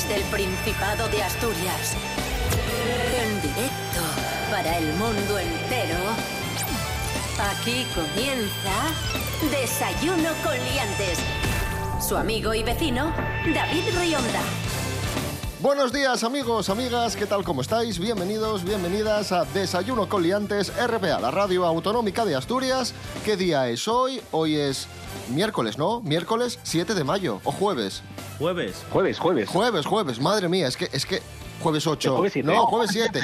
desde el Principado de Asturias. En directo para el mundo entero. Aquí comienza Desayuno con Liantes. Su amigo y vecino, David Rionda. Buenos días amigos, amigas, ¿qué tal? ¿Cómo estáis? Bienvenidos, bienvenidas a Desayuno con Liantes RPA, la radio autonómica de Asturias. ¿Qué día es hoy? Hoy es miércoles, ¿no? Miércoles 7 de mayo o jueves. Jueves. Jueves, jueves. Jueves, jueves, madre mía, es que, es que jueves 8. Jueves 7. No, jueves 7.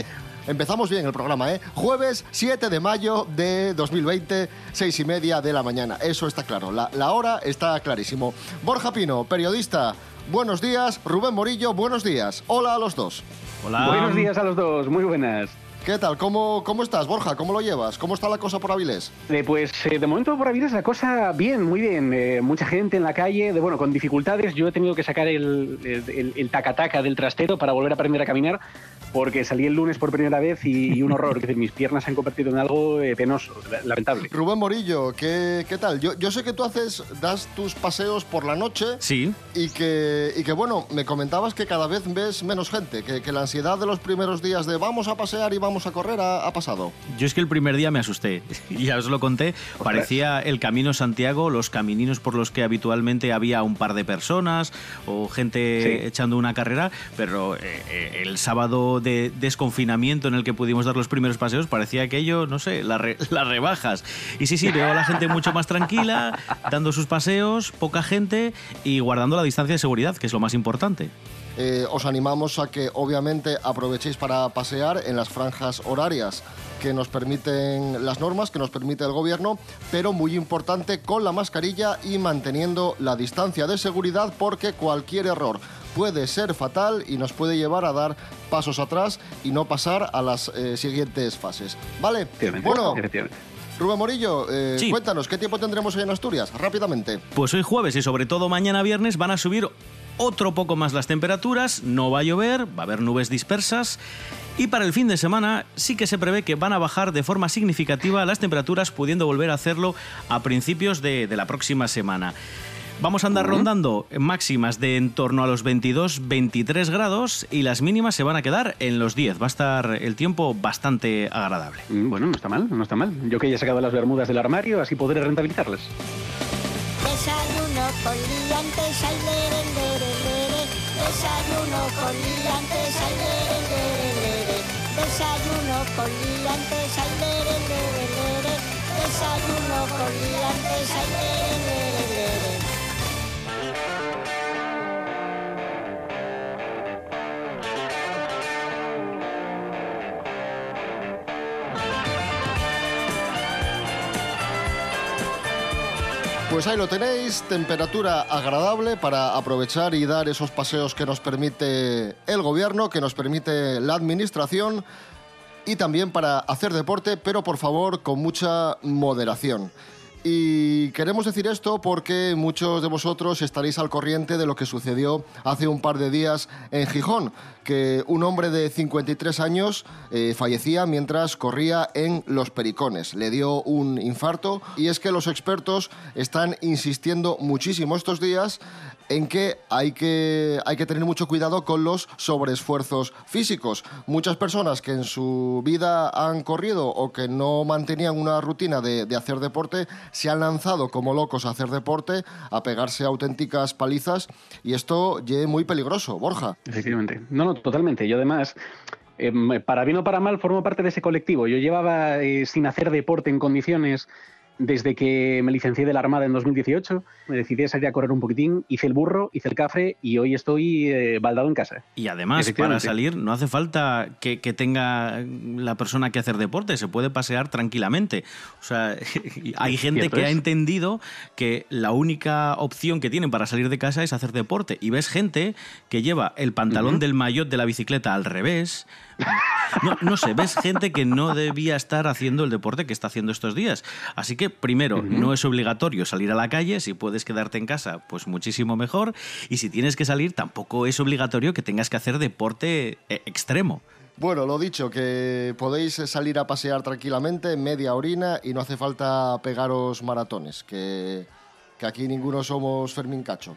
Empezamos bien el programa, ¿eh? Jueves 7 de mayo de 2020, 6 y media de la mañana. Eso está claro, la, la hora está clarísimo. Borja Pino, periodista, buenos días. Rubén Morillo, buenos días. Hola a los dos. Hola. Buenos días a los dos, muy buenas. ¿Qué tal? ¿Cómo, ¿Cómo estás, Borja? ¿Cómo lo llevas? ¿Cómo está la cosa por Avilés? Eh, pues eh, de momento por Avilés la cosa bien, muy bien. Eh, mucha gente en la calle, de, bueno, con dificultades. Yo he tenido que sacar el, el, el taca-taca del trastero para volver a aprender a caminar porque salí el lunes por primera vez y, y un horror. Decir, mis piernas se han convertido en algo eh, penoso, la- lamentable. Rubén Morillo, ¿qué, qué tal? Yo, yo sé que tú haces, das tus paseos por la noche Sí, y que, y que, bueno, me comentabas que cada vez ves menos gente, que, que la ansiedad de los primeros días de vamos a pasear y vamos a correr ha, ha pasado. yo es que el primer día me asusté. Ya os lo conté. Parecía el Camino Santiago, los camininos por los que habitualmente había un par de personas o gente Sí. echando una carrera. Pero eh, eh, el sábado de desconfinamiento en el que pudimos dar los primeros paseos parecía aquello, no sé, la re- las rebajas. Y sí, sí, veo a la gente mucho más tranquila, dando sus paseos, poca gente y guardando la distancia de seguridad, que es lo más importante. Eh, os animamos a que obviamente aprovechéis para pasear en las franjas horarias que nos permiten las normas, que nos permite el gobierno, pero muy importante con la mascarilla y manteniendo la distancia de seguridad porque cualquier error puede ser fatal y nos puede llevar a dar pasos atrás y no pasar a las eh, siguientes fases. ¿Vale? Efectivamente, Bueno, efectivamente. Rubén Morillo, eh, Sí. cuéntanos, ¿qué tiempo tendremos hoy en Asturias? Rápidamente. Pues hoy jueves y sobre todo mañana viernes van a subir otro poco más las temperaturas, no va a llover, va a haber nubes dispersas y para el fin de semana sí que se prevé que van a bajar de forma significativa las temperaturas pudiendo volver a hacerlo a principios de, de la próxima semana. Vamos a andar rondando máximas de en torno a los 22-23 grados y las mínimas se van a quedar en los 10. Va a estar el tiempo bastante agradable. Mm, Bueno, no está mal, no está mal. Yo que ya he sacado las bermudas del armario, así podré rentabilizarlas. Desayuno con liantes, lere. Desayuno con liantes, ay, lere, lere, lere. Desayuno con liantes, ay, lere, lere, lere. Desayuno con liantes, ay, lere, lere, lere. Pues ahí lo tenéis, temperatura agradable para aprovechar y dar esos paseos que nos permite el gobierno, que nos permite la administración y también para hacer deporte, pero por favor con mucha moderación. Y queremos decir esto porque muchos de vosotros estaréis al corriente de lo que sucedió hace un par de días en Gijón, que un hombre de 53 años eh, fallecía mientras corría en Los Pericones. Le dio un infarto y es que los expertos están insistiendo muchísimo estos días en que hay que, hay que tener mucho cuidado con los sobreesfuerzos físicos. Muchas personas que en su vida han corrido o que no mantenían una rutina de, de hacer deporte se han lanzado como locos a hacer deporte, a pegarse auténticas palizas y esto ya es muy peligroso, Borja. Efectivamente. No, no, totalmente. Yo además, eh, para bien o para mal, formo parte de ese colectivo. Yo llevaba eh, sin hacer deporte en condiciones desde que me licencié de la Armada en 2018. Me decidí a salir a correr un poquitín, hice el burro, hice el cafre y hoy estoy eh, baldado en casa. Y además, para salir no hace falta que, que tenga la persona que hacer deporte, se puede pasear tranquilamente. O sea, hay gente que ha es. entendido que la única opción que tienen para salir de casa es hacer deporte. Y ves gente que lleva el pantalón del maillot de la bicicleta al revés. No, no sé, ves gente que no debía estar haciendo el deporte que está haciendo estos días. Así que, primero, no es obligatorio salir a la calle. Si puedes quedarte en casa, pues muchísimo mejor. Y si tienes que salir, tampoco es obligatorio que tengas que hacer deporte eh, extremo. Bueno, lo dicho, que podéis salir a pasear tranquilamente, media orina, y no hace falta pegaros maratones, que, que aquí ninguno somos Fermín Cacho.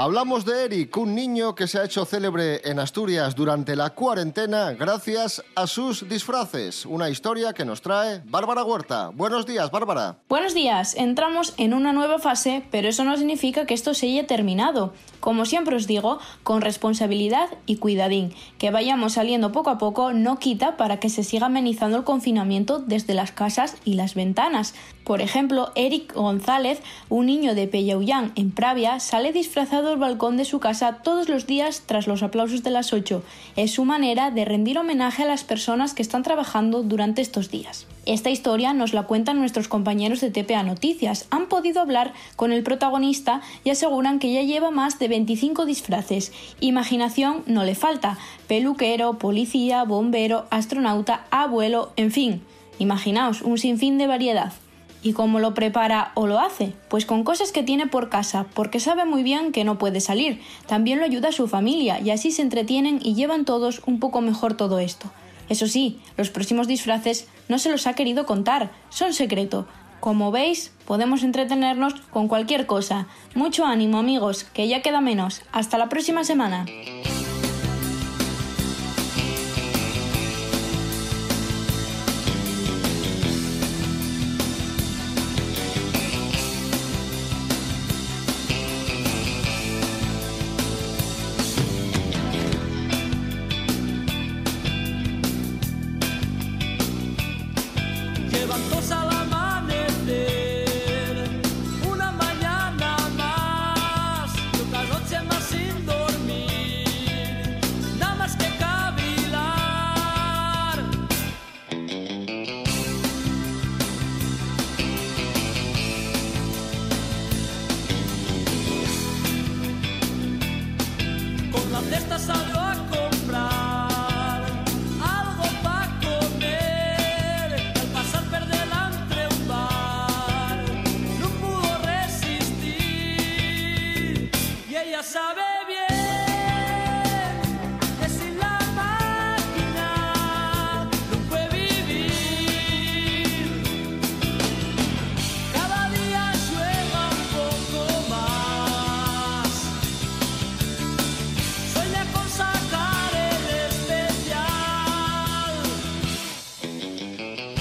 Hablamos de Eric, un niño que se ha hecho célebre en Asturias durante la cuarentena gracias a sus disfraces. Una historia que nos trae Bárbara Huerta. Buenos días, Bárbara. Buenos días, entramos en una nueva fase, pero eso no significa que esto se haya terminado. Como siempre os digo, con responsabilidad y cuidadín. Que vayamos saliendo poco a poco no quita para que se siga amenizando el confinamiento desde las casas y las ventanas. Por ejemplo, Eric González, un niño de Pellaullán en Pravia, sale disfrazado al balcón de su casa todos los días tras los aplausos de las 8. Es su manera de rendir homenaje a las personas que están trabajando durante estos días. Esta historia nos la cuentan nuestros compañeros de TPA Noticias. Han podido hablar con el protagonista y aseguran que ya lleva más de 25 disfraces. Imaginación no le falta. Peluquero, policía, bombero, astronauta, abuelo, en fin. Imaginaos un sinfín de variedad. ¿Y cómo lo prepara o lo hace? Pues con cosas que tiene por casa, porque sabe muy bien que no puede salir. También lo ayuda a su familia y así se entretienen y llevan todos un poco mejor todo esto. Eso sí, los próximos disfraces no se los ha querido contar, son secreto. Como veis, podemos entretenernos con cualquier cosa. Mucho ánimo amigos, que ya queda menos. Hasta la próxima semana.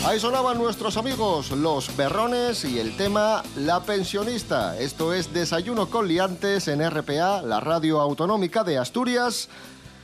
Ahí sonaban nuestros amigos los berrones y el tema La pensionista. Esto es Desayuno con liantes en RPA, la radio autonómica de Asturias.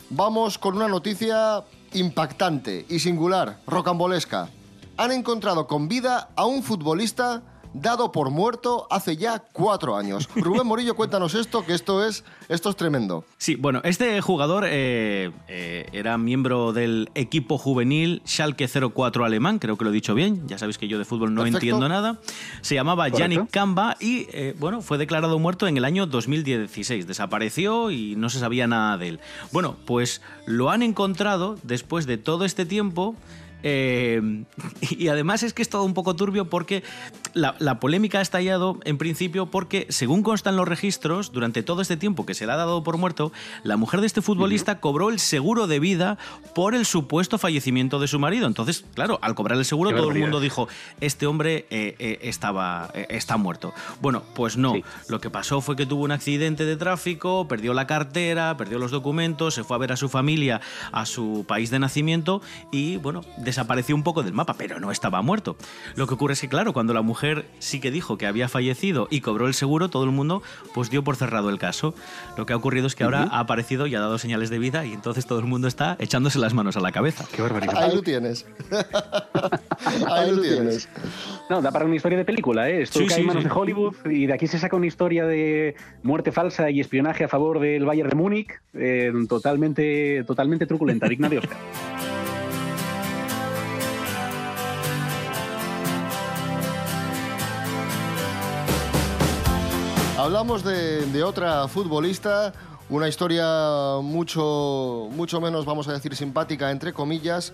Vamos con una noticia impactante y singular, rocambolesca. Han encontrado con vida a un futbolista dado por muerto hace ya cuatro años. Rubén Morillo, cuéntanos esto, que esto es, esto es tremendo. Sí, bueno, este jugador eh, eh, era miembro del equipo juvenil Schalke 04 alemán, creo que lo he dicho bien, ya sabéis que yo de fútbol no Perfecto. entiendo nada. Se llamaba. Yannick Kamba y, eh, bueno, fue declarado muerto en el año 2016. Desapareció y no se sabía nada de él. Bueno, pues lo han encontrado después de todo este tiempo. Eh, y además es que es todo un poco turbio porque la, la polémica ha estallado en principio porque, según constan los registros, durante todo este tiempo que se le ha dado por muerto, la mujer de este futbolista cobró el seguro de vida por el supuesto fallecimiento de su marido. Entonces, claro, al cobrar el seguro Qué todo el mundo dijo, este hombre eh, eh, estaba, eh, está muerto. Bueno, pues no. Sí. Lo que pasó fue que tuvo un accidente de tráfico, perdió la cartera, perdió los documentos, se fue a ver a su familia, a su país de nacimiento y, bueno, desapareció un poco del mapa, pero no estaba muerto. Lo que ocurre es que, claro, cuando la mujer sí que dijo que había fallecido y cobró el seguro, todo el mundo pues dio por cerrado el caso. Lo que ha ocurrido es que ahora ha aparecido y ha dado señales de vida y entonces todo el mundo está echándose las manos a la cabeza. Qué barbaridad. Ahí lo tienes. Ahí lo tienes. No, da para una historia de película, ¿eh? Esto Sí, cae sí, en manos sí. de Hollywood y de aquí se saca una historia de muerte falsa y espionaje a favor del Bayern de Múnich, eh, totalmente, totalmente truculenta, digna de Oscar. Hablamos de, otra futbolista, una historia mucho, mucho menos, vamos a decir, simpática, entre comillas.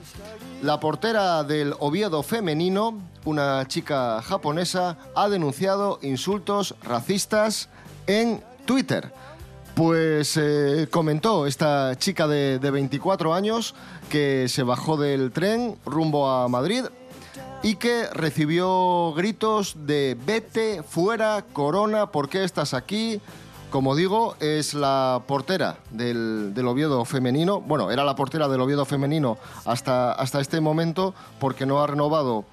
La portera del Oviedo femenino, una chica japonesa, ha denunciado insultos racistas en Twitter. Pues eh, comentó esta chica de, de 24 años que se bajó del tren rumbo a Madrid y que recibió gritos de vete fuera, corona, ¿por qué estás aquí? Como digo, es la portera del, del Oviedo femenino. Bueno, era la portera del Oviedo femenino hasta, hasta este momento porque no ha renovado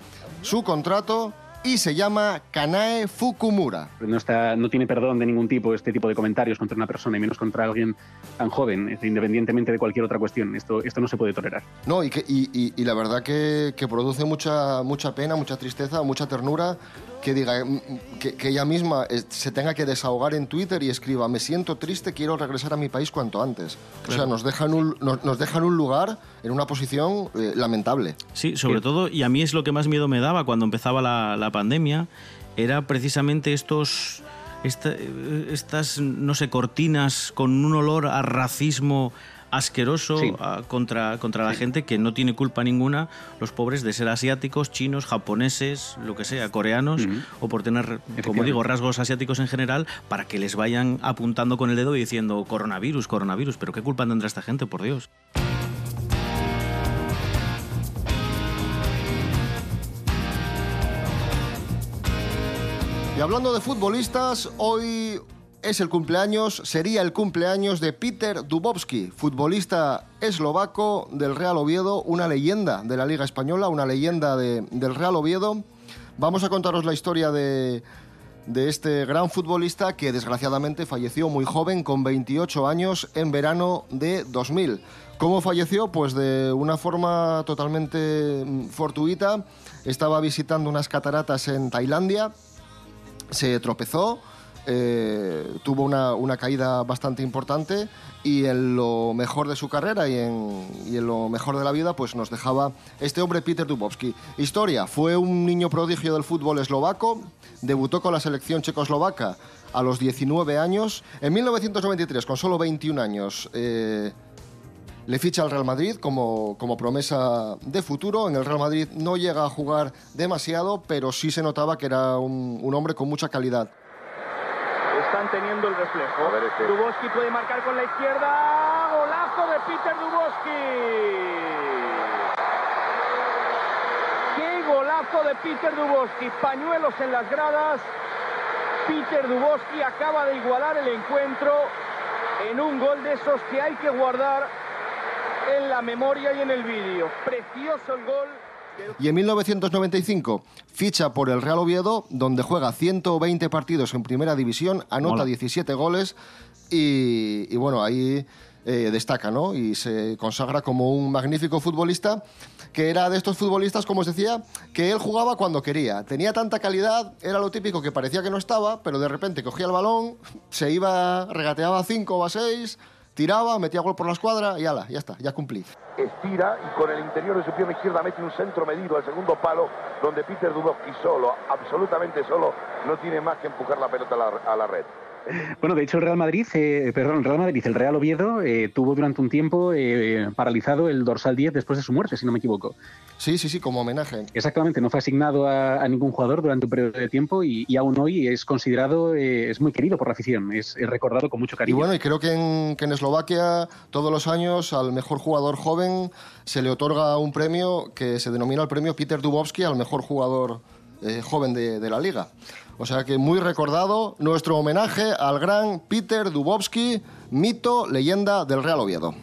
su contrato y se llama Kanae Fukumura. No, está, no tiene perdón de ningún tipo este tipo de comentarios contra una persona y menos contra alguien tan joven, independientemente de cualquier otra cuestión. Esto, esto no se puede tolerar. No, y, que, y, y- y la verdad que, que produce mucha, mucha pena, mucha tristeza, mucha ternura que diga mm, que, que ella misma eh, se tenga que desahogar en Twitter y escriba me siento triste, quiero regresar a mi país cuanto antes. O sea, nos dejan un, nos, nos dejan un lugar en una posición eh, lamentable. Sí, sobre todo, y a mí es lo que más miedo me daba cuando empezaba la, la pandemia, era precisamente estos, esta- eh, estas, no sé, cortinas con un olor a racismo asqueroso Sí. a- contra, contra la gente que no tiene culpa ninguna, los pobres de ser asiáticos, chinos, japoneses, lo que sea, coreanos, o por tener, como digo, rasgos asiáticos en general, para que les vayan apuntando con el dedo y diciendo coronavirus, coronavirus, pero ¿qué culpa tendrá esta gente, por Dios? Y hablando de futbolistas, hoy es el cumpleaños, sería el cumpleaños de Peter Dubovski, futbolista eslovaco del Real Oviedo, una leyenda de la Liga Española, una leyenda de- del Real Oviedo. Vamos a contaros la historia de, de este gran futbolista que desgraciadamente falleció muy joven, con 28 años, en verano de 2000. ¿Cómo falleció? Pues de una forma totalmente mm, fortuita. Estaba visitando unas cataratas en Tailandia, se tropezó, eh, tuvo una, una caída bastante importante y en lo mejor de su carrera y en, y en lo mejor de la vida pues nos dejaba este hombre Peter Dubovski. Historia, fue un niño prodigio del fútbol eslovaco, debutó con la selección checoslovaca a los 19 años. En 1993, con solo 21 años, eh, le ficha al Real Madrid como, como promesa de futuro. En el Real Madrid no llega a jugar demasiado, pero sí se notaba que era un, un hombre con mucha calidad. Están teniendo el reflejo. Duboski puede marcar con la izquierda. Golazo de Peter Duboski. ¡Qué golazo de Peter Duboski! Pañuelos en las gradas. Peter Duboski acaba de igualar el encuentro en un gol de esos que hay que guardar en la memoria y en el vídeo. Precioso el gol. Y en 1995 ficha por el Real Oviedo, donde juega 120 partidos en primera división, anota Mola. 17 goles y, y bueno, ahí eh, destaca, ¿no? Y se consagra como un magnífico futbolista, que era de estos futbolistas, como os decía, que él jugaba cuando quería. Tenía tanta calidad, era lo típico que parecía que no estaba, pero de repente cogía el balón, se iba, regateaba a 5 o a 6, tiraba, metía gol por la escuadra y ala, ya está, ya cumplí. estira y con el interior de su pierna izquierda mete un centro medido al segundo palo, donde Peter Dubovski solo, absolutamente solo, no tiene más que empujar la pelota a la, a la red. Bueno, de hecho el Real Madrid, eh, perdón, el Real Madrid, el Real Oviedo eh, tuvo durante un tiempo eh, paralizado el dorsal 10 después de su muerte, si no me equivoco. Sí, sí, sí, como homenaje. Exactamente, no fue asignado a, a ningún jugador durante un periodo de tiempo y, y aún hoy es considerado, eh, es muy querido por la afición, es, es recordado con mucho Y cariño. bueno, y creo que en, que en Eslovaquia todos los años al mejor jugador joven se le otorga un premio que se denomina el premio Peter Dubovski al mejor jugador eh, joven de, la liga. O sea que muy recordado nuestro homenaje al gran Peter Dubovski, mito, leyenda del Real Oviedo.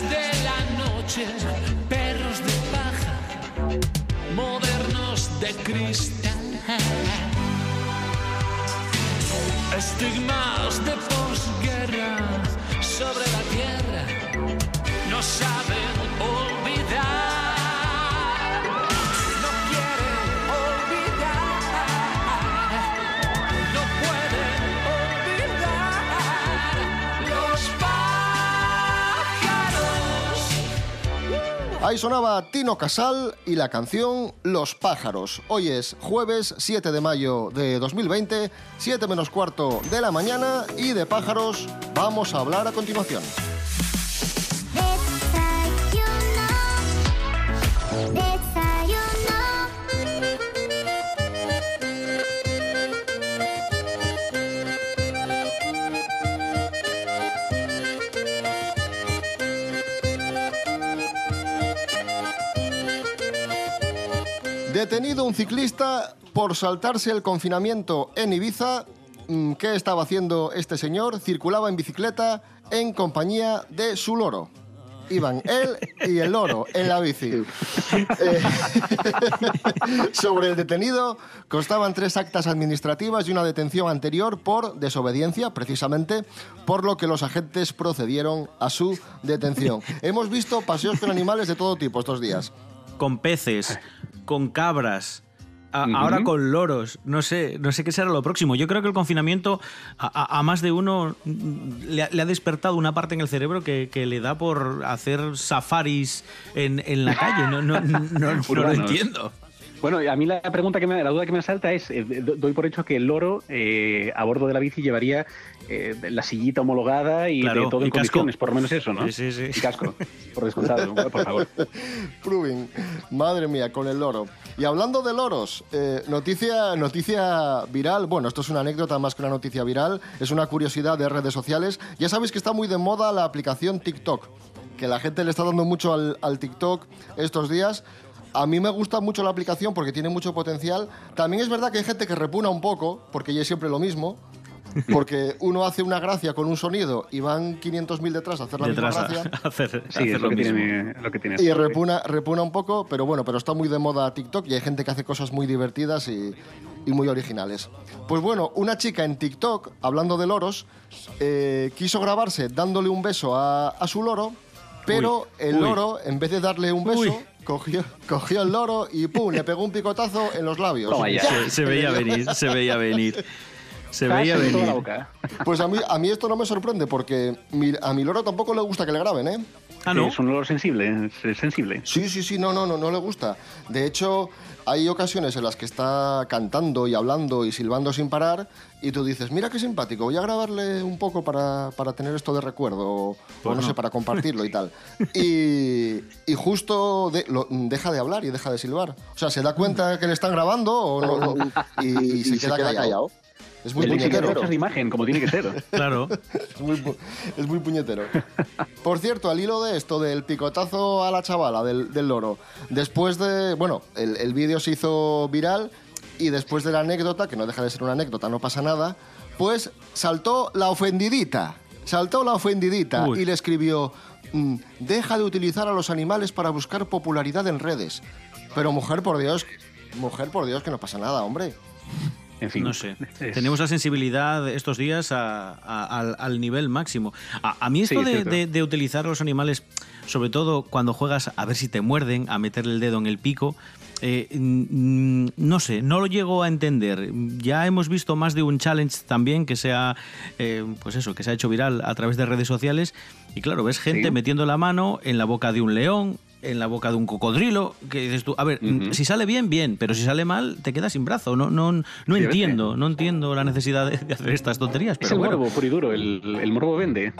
De la noche, perros de paja, modernos de cristal. Estigmas de posguerra sobre la tierra no saben olvidar. Ahí sonaba Tino Casal y la canción Los pájaros. Hoy es jueves 7 de mayo de 2020, 7 menos cuarto de la mañana y de pájaros vamos a hablar a continuación. Detenido un ciclista por saltarse el confinamiento en Ibiza. Mm, ¿Qué estaba haciendo este señor? Circulaba en bicicleta en compañía de su loro. Iban él y el loro en la bici. Eh, Sobre el detenido constaban tres actas administrativas y una detención anterior por desobediencia, precisamente, por lo que los agentes procedieron a su detención. Hemos visto paseos con animales de todo tipo estos días. Con peces, con cabras. a-. Ahora con loros, no sé, no sé qué será lo próximo. Yo creo que el confinamiento a, más de uno le ha, le ha despertado una parte en el cerebro que, que le da por hacer safaris en, en la calle. No, no, no, no lo entiendo. Bueno, a mí la pregunta que me, la duda que me asalta es, eh, do- doy por hecho que el loro eh, a bordo de la bici llevaría eh, la sillita homologada y Claro, de todo en casco. condiciones, por lo menos eso, ¿no? Sí, sí, sí. Y casco, por descontado, por favor. Proving, madre mía, con el loro. Y hablando de loros, eh, noticia, noticia viral. Bueno, esto es una anécdota más que una noticia viral. Es una curiosidad de redes sociales. Ya sabéis que está muy de moda la aplicación TikTok. Que la gente le está dando mucho al, al TikTok estos días. A mí me gusta mucho la aplicación porque tiene mucho potencial. También es verdad que hay gente que repuna un poco, porque ya es siempre lo mismo. Porque uno hace una gracia con un sonido y van 500.000 detrás a hacer la Detrás misma gracia. a hacer, a Sí, hacer es lo, que mismo. tiene, lo que tiene. Y repuna, repuna un poco, pero bueno, pero está muy de moda TikTok y hay gente que hace cosas muy divertidas y, y muy originales. Pues bueno, una chica en TikTok, hablando de loros, eh, quiso grabarse dándole un beso a, a su loro, pero Uy, el uy. loro, en vez de darle un beso, Uy. cogió, cogió el loro y ¡pum! le pegó un picotazo en los labios. Se veía venir, se veía venir. Se veía en toda la venir. boca. Pues a mí, a mí esto no me sorprende porque mi- a mi loro tampoco le gusta que le graben, ¿eh? Ah, ¿no? Es un olor sensible, es sensible. Sí, sí, sí, no, no, no, no le gusta. De hecho, hay ocasiones en las que está cantando y hablando y silbando sin parar y tú dices, mira qué simpático, voy a grabarle un poco para, para tener esto de recuerdo o, o no, no. sé, para compartirlo y tal. Y, y justo de- lo- deja de hablar y deja de silbar. O sea, se da cuenta que le están grabando o no, no, y, se, queda, callado. Es muy El puñetero. de imagen, como tiene que ser. Claro. Es muy, es muy puñetero. Por cierto, al hilo de esto, del picotazo a la chavala del, del loro, después de. Bueno, el, el vídeo se hizo viral y después de la anécdota, que no deja de ser una anécdota, no pasa nada, pues saltó la ofendidita. Saltó la ofendidita Uy. y le escribió: mm, Deja de utilizar a los animales para buscar popularidad en redes. Pero mujer, por Dios, mujer, por Dios, que no pasa nada, hombre. En fin. No sé. es- Tenemos la sensibilidad estos días a- a- al, al nivel máximo. A, a mí esto Sí, de, cierto. de- de utilizar los animales, sobre todo cuando juegas a ver si te muerden, a meterle el dedo en el pico, eh, no sé, no lo llego a entender. Ya hemos visto más de un challenge también que se ha, eh, pues eso, que se ha hecho viral a través de redes sociales. Y claro, ves gente Sí. metiendo la mano en la boca de un león, en la boca de un cocodrilo, que dices tú, a ver, si sale bien, bien, pero si sale mal, te quedas sin brazo. No, no, no Sí, entiendo, no entiendo la necesidad de, de hacer estas tonterías. Es el bueno. morbo, puro y duro. El, el morbo vende.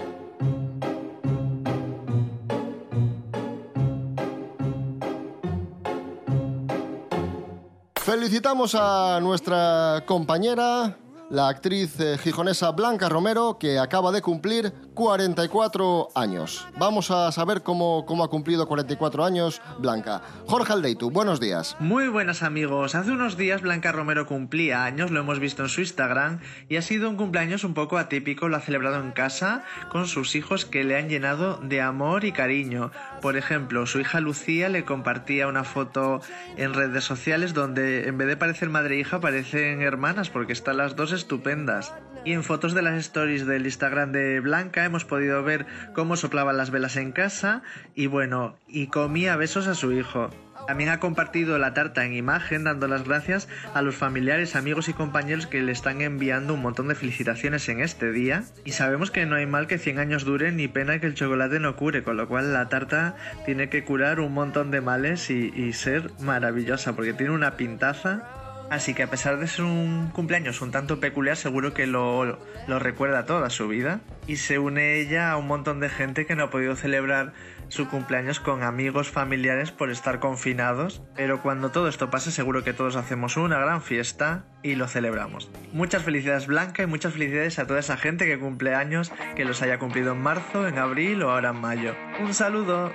Felicitamos a nuestra compañera, la actriz eh, gijonesa Blanca Romero, que acaba de cumplir 44 años. Vamos a saber cómo, cómo ha cumplido 44 años Blanca. Jorge Aldeitu, buenos días. Muy buenas amigos, hace unos días Blanca Romero cumplía años, lo hemos visto en su Instagram y ha sido un cumpleaños un poco atípico, lo ha celebrado en casa con sus hijos que le han llenado de amor y cariño. Por ejemplo, su hija Lucía le compartía una foto en redes sociales donde en vez de parecer madre e hija parecen hermanas porque están las dos estupendas. Y en fotos de las stories del Instagram de Blanca hemos podido ver cómo soplaban las velas en casa y bueno, y comía besos a su hijo. También ha compartido la tarta en imagen dando las gracias a los familiares, amigos y compañeros que le están enviando un montón de felicitaciones en este día. Y sabemos que no hay mal que 100 años dure ni pena que el chocolate no cure, con lo cual la tarta tiene que curar un montón de males y, y ser maravillosa porque tiene una pintaza. Así que a pesar de ser un cumpleaños un tanto peculiar, seguro que lo, recuerda toda su vida. Y se une ella a un montón de gente que no ha podido celebrar su cumpleaños con amigos familiares por estar confinados. Pero cuando todo esto pase, seguro que todos hacemos una gran fiesta y lo celebramos. Muchas felicidades Blanca y muchas felicidades a toda esa gente que cumple años, que los haya cumplido en marzo, en abril o ahora en mayo. Un saludo.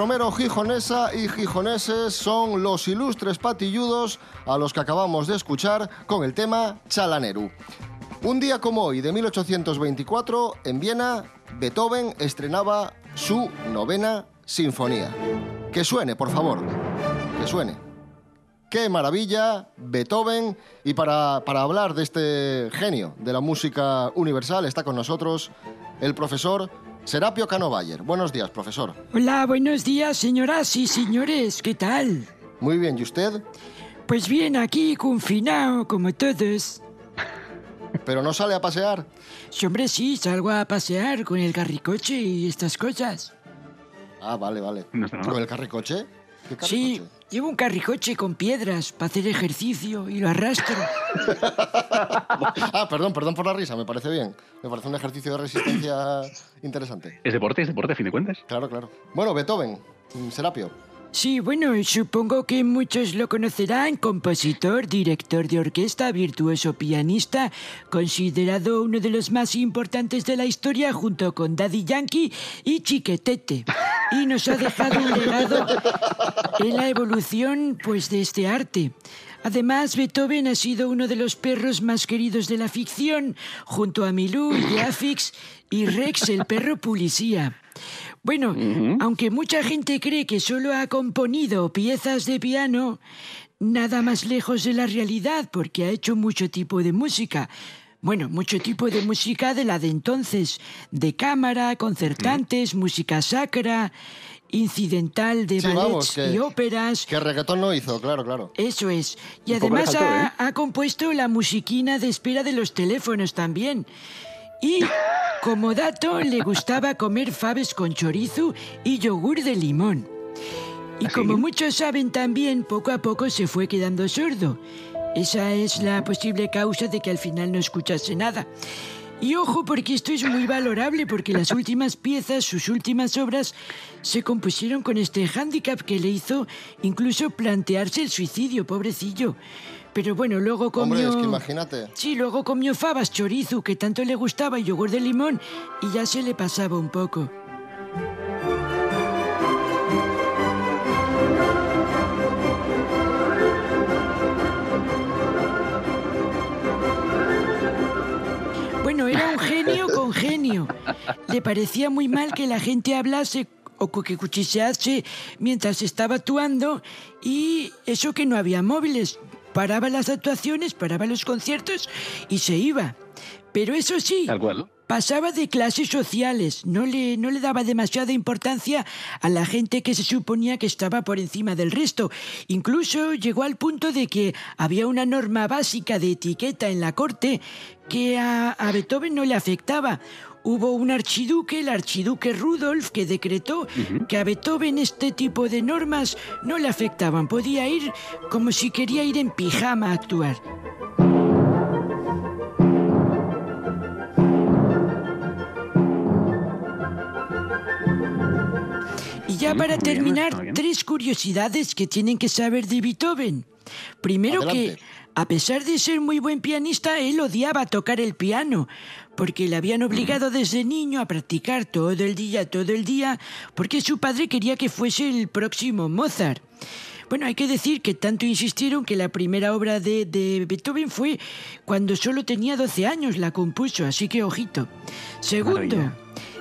Romero, gijonesa y gijoneses son los ilustres patilludos a los que acabamos de escuchar con el tema Chalaneru. Un día como hoy, de 1824, en Viena, Beethoven estrenaba su novena sinfonía. Que suene, por favor. Que suene. ¡Qué maravilla! Beethoven. Y para, para hablar de este genio de la música universal está con nosotros el profesor Serapio Cano Bayer. Buenos días, profesor. Hola, buenos días, señoras y señores, ¿qué tal? Muy bien, ¿y usted? Pues bien, aquí confinado, como todos. ¿Pero no sale a pasear? Sí, hombre, sí, salgo a pasear con el carricoche y estas cosas. Ah, vale, vale. ¿Con el carricoche? ¿Qué carricoche? Sí, llevo un carricoche con piedras para hacer ejercicio y lo arrastro. ah, perdón, perdón por la risa, me parece bien. Me parece un ejercicio de resistencia interesante. Es deporte, es deporte, a fin de cuentas. Claro, claro. Bueno, Beethoven, mm, Serapio. Sí, bueno, supongo que muchos lo conocerán, compositor, director de orquesta, virtuoso pianista, considerado uno de los más importantes de la historia junto con Daddy Yankee y Chiquetete. Y nos ha dejado un legado en la evolución pues de este arte. Además, Beethoven ha sido uno de los perros más queridos de la ficción, junto a Milú, Jafix y Rex, el perro policía. Bueno, aunque mucha gente cree que solo ha componido piezas de piano, nada más lejos de la realidad, porque ha hecho mucho tipo de música. Bueno, mucho tipo de música de la de entonces, de cámara, concertantes, música sacra, incidental de Sí, ballets vamos, que- y óperas. Que reggaetón no hizo, claro, claro. Eso es. Y Un además ha, ¿eh? ha compuesto la musiquina de espera de los teléfonos también. Y, como dato, le gustaba comer faves con chorizo y yogur de limón. Y como muchos saben también, poco a poco se fue quedando sordo. Esa es la posible causa de que al final no escuchase nada. Y ojo, porque esto es muy valorable, porque las últimas piezas, sus últimas obras, se compusieron con este hándicap que le hizo incluso plantearse el suicidio, pobrecillo. Pero bueno, luego comió... Hombre, es que imagínate. Sí, luego comió fabas, chorizo, que tanto le gustaba, y yogur de limón, y ya se le pasaba un poco. Un genio con genio. Le parecía muy mal que la gente hablase o que cuchichease mientras estaba actuando y eso que no había móviles. Paraba las actuaciones, paraba los conciertos y se iba. Pero eso sí, Tal. Pasaba de clases sociales, no le, no le daba demasiada importancia a la gente que se suponía que estaba por encima del resto. Incluso llegó al punto de que había una norma básica de etiqueta en la corte que a, a Beethoven no le afectaba. Hubo un archiduque, el archiduque Rudolf, que decretó que a Beethoven este tipo de normas no le afectaban. Podía ir como si quería ir en pijama a actuar. Ya para terminar, tres curiosidades que tienen que saber de Beethoven. Primero Adelante. que, a pesar de ser muy buen pianista, él odiaba tocar el piano, porque le habían obligado desde niño a practicar todo el día, todo el día, porque su padre quería que fuese el próximo Mozart. Bueno, hay que decir que tanto insistieron que la primera obra de, de Beethoven fue cuando solo tenía 12 años, la compuso, así que ojito. Segundo, Maravilla.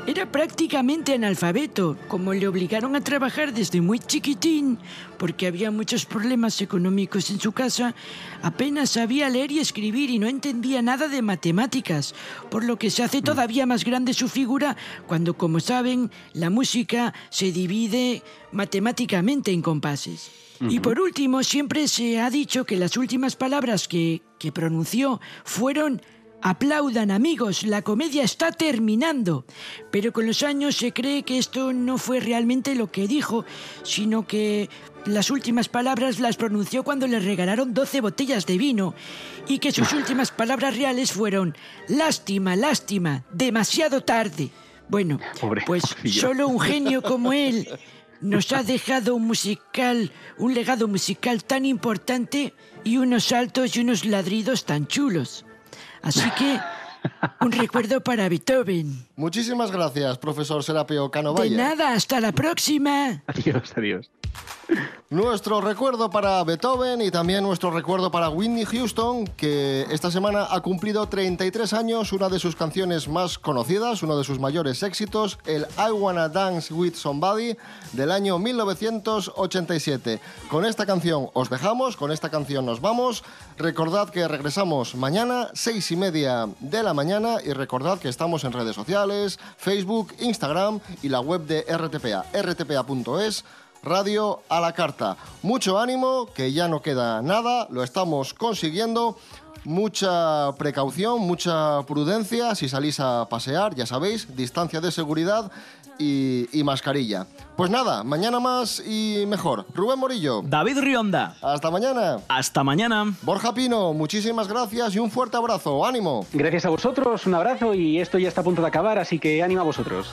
Era prácticamente analfabeto, como le obligaron a trabajar desde muy chiquitín, porque había muchos problemas económicos en su casa, apenas sabía leer y escribir y no entendía nada de matemáticas, por lo que se hace todavía más grande su figura cuando, como saben, la música se divide matemáticamente en compases. Y por último, siempre se ha dicho que las últimas palabras que, que pronunció fueron Aplaudan amigos, la comedia está terminando. Pero con los años se cree que esto no fue realmente lo que dijo, sino que las últimas palabras las pronunció cuando le regalaron 12 botellas de vino y que sus últimas palabras reales fueron lástima, lástima, demasiado tarde. Bueno, Pobre, pues solo un genio como él nos ha dejado un musical, un legado musical tan importante y unos saltos y unos ladridos tan chulos. Así que un recuerdo para Beethoven. Muchísimas gracias, profesor Serapio De Canovalla. nada, hasta la próxima. Adiós, adiós. Nuestro recuerdo para Beethoven y también nuestro recuerdo para Whitney Houston, que esta semana ha cumplido 33 años, una de sus canciones más conocidas, uno de sus mayores éxitos, el I Wanna Dance with Somebody del año 1987. Con esta canción os dejamos, con esta canción nos vamos. Recordad que regresamos mañana, seis y media de la mañana, y recordad que estamos en redes sociales, Facebook, Instagram y la web de RTPA, rtpa.es. Radio a la carta. Mucho ánimo, que ya no queda nada, lo estamos consiguiendo. Mucha precaución, mucha prudencia si salís a pasear, ya sabéis, distancia de seguridad y, y mascarilla. Pues nada, mañana más y mejor. Rubén Morillo, David Rionda. hasta mañana. Hasta mañana. Borja Pino, muchísimas gracias y un fuerte abrazo. ¡Ánimo! Gracias a vosotros, un abrazo y esto ya está a punto de acabar, así que ánimo a vosotros.